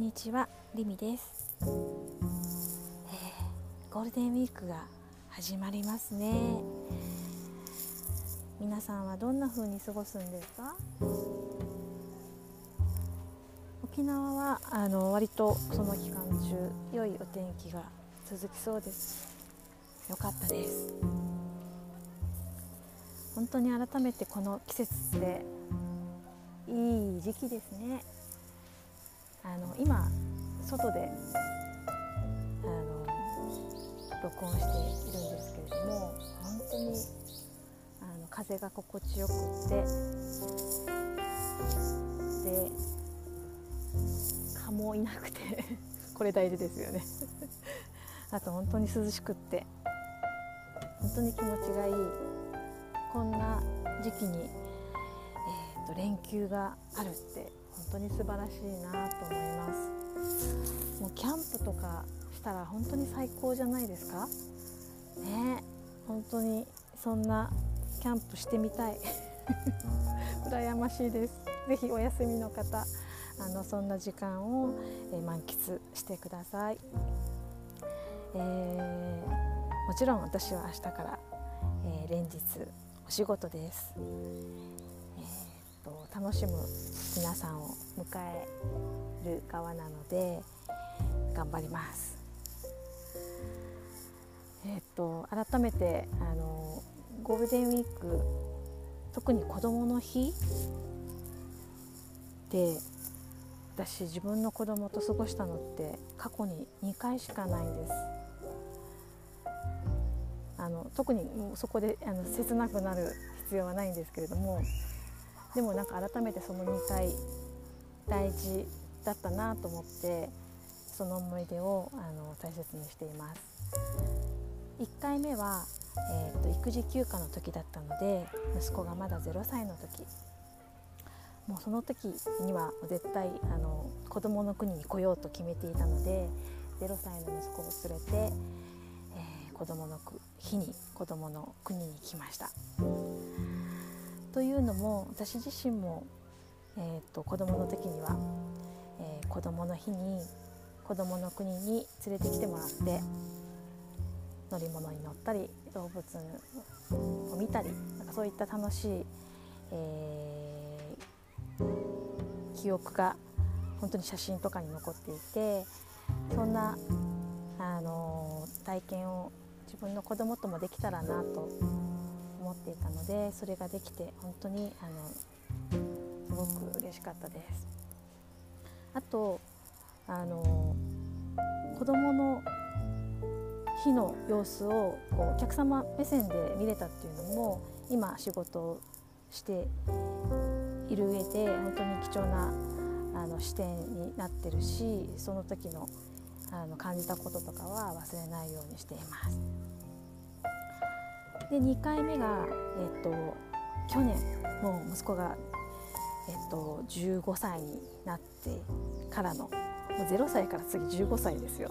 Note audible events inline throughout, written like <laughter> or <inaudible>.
んにちは、リミです、えーゴールデンウィークが始まりますね。皆さんはどんな風に過ごすんですか？沖縄はあの割とその期間中良いお天気が続きそうです。よかったです。本当に改めてこの季節っていい時期ですね。あの今外であの録音しているんですけれども本当にあの風が心地よくってで蚊もいなくて <laughs> これ大事ですよね。<laughs> あと本当に涼しくって本当に気持ちがいい。こんな時期に、えー、と連休があるって本当に素晴らしいなと思います。もうキャンプとかしたら本当に最高じゃないですか？ね本当にそんなキャンプしてみたい。羨ましいです。ぜひお休みの方あのそんな時間を、えー満喫してください、えーもちろん私は明日から、えー連日お仕事です、楽しむ皆さんを迎える側なので頑張ります。えっ、と改めてあのゴールデンウィーク特に子どもの日で私自分の子供と過ごしたのって過去に2回しかないんです。あの特にそこであの切なくなる必要はないんですけれどもでもなんか改めてその2回大事だったなと思ってその思い出をあの大切にしています1回目は、えー、と育児休暇の時だったので息子がまだ0歳の時もうその時には絶対あの子供の国に来ようと決めていたので0歳の息子を連れて、えー子供の日に子供の国に来ました。というのも私自身も、えー、と子供の時には、えー子供の日に子供の国に連れてきてもらって乗り物に乗ったり動物を見たりなんかそういった楽しい、えー記憶が本当に写真とかに残っていてそんな、あのー体験を自分の子供ともできたらなとでそれができて本当にあのすごく嬉しかったです。あとあの子供の日の様子をこうお客様目線で見れたっていうのも今仕事をしている上で本当に貴重なあの視点になってるしその時のあの感じたこととかは忘れないようにしています。で2回目が、えっと去年もう息子が、えっと15歳になってからのもう0歳から次15歳ですよ。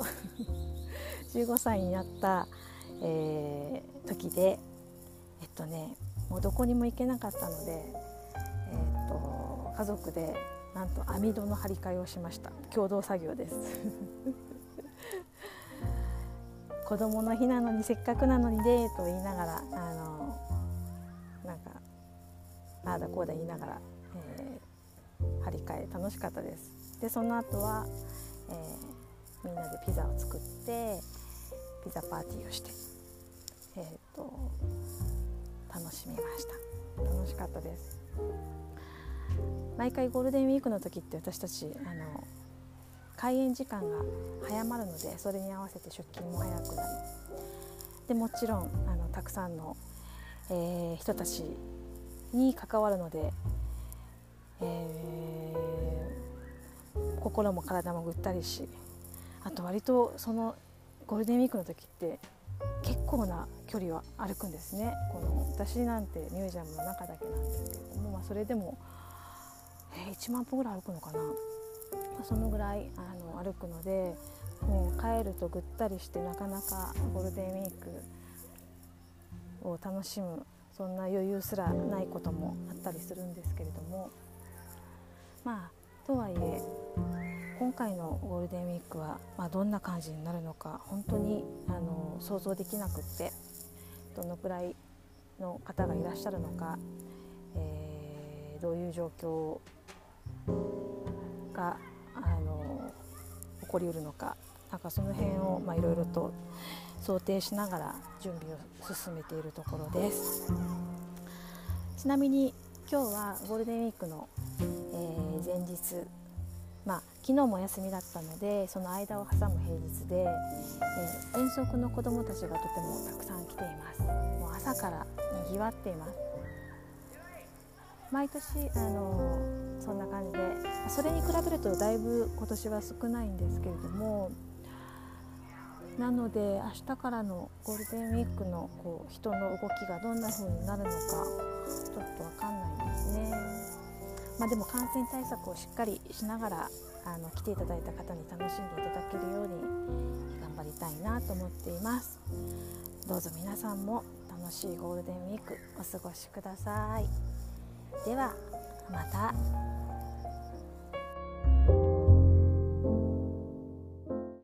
<laughs> 15歳になった、えー時でえっとねもうどこにも行けなかったので、えっと家族でなんと網戸の張り替えをしました。共同作業です。子供の日なのにせっかくなのにでと言いながらあのなんかああだこうだ言いながら、えー張り替え楽しかったです。でその後は、えーみんなでピザを作ってピザパーティーをして、えー、と楽しみました。楽しかったです。毎回ゴールデンウィークの時って私たちあの開園時間が早まるのでそれに合わせて出勤も早くなりでもちろんあのたくさんの、えー人たちに関わるので、えー心も体もぐったりしあと割とそのゴールデンウィークの時って結構な距離は歩くんですね。この私なんてミュージアムの中だけなんですけれども、まあ、それでも、えー1万歩ぐらい歩くのかな、そのぐらいあの歩くのでもう帰るとぐったりしてなかなかゴールデンウィークを楽しむそんな余裕すらないこともあったりするんですけれどもまあとはいえ今回のゴールデンウィークは、まあ、どんな感じになるのか本当にあの想像できなくってどのくらいの方がいらっしゃるのか、えー、どういう状況が起こりうるのかなんかその辺をいろいろと想定しながら準備を進めているところです。ちなみに今日はゴールデンウィークの、えー、前日まあ、昨日も休みだったのでその間を挟む平日で、えー、遠足の子どもたちがとてもたくさん来ています。もう朝からにぎわっています。毎年あのそんな感じでそれに比べるとだいぶ今年は少ないんですけれどもなので明日からのゴールデンウィークのこう人の動きがどんな風になるのかちょっと分かんないですね。まあ、でも感染対策をしっかりしながらあの来ていただいた方に楽しんでいただけるように頑張りたいなと思っています。どうぞ皆さんも楽しいゴールデンウィークお過ごしください。ではまた。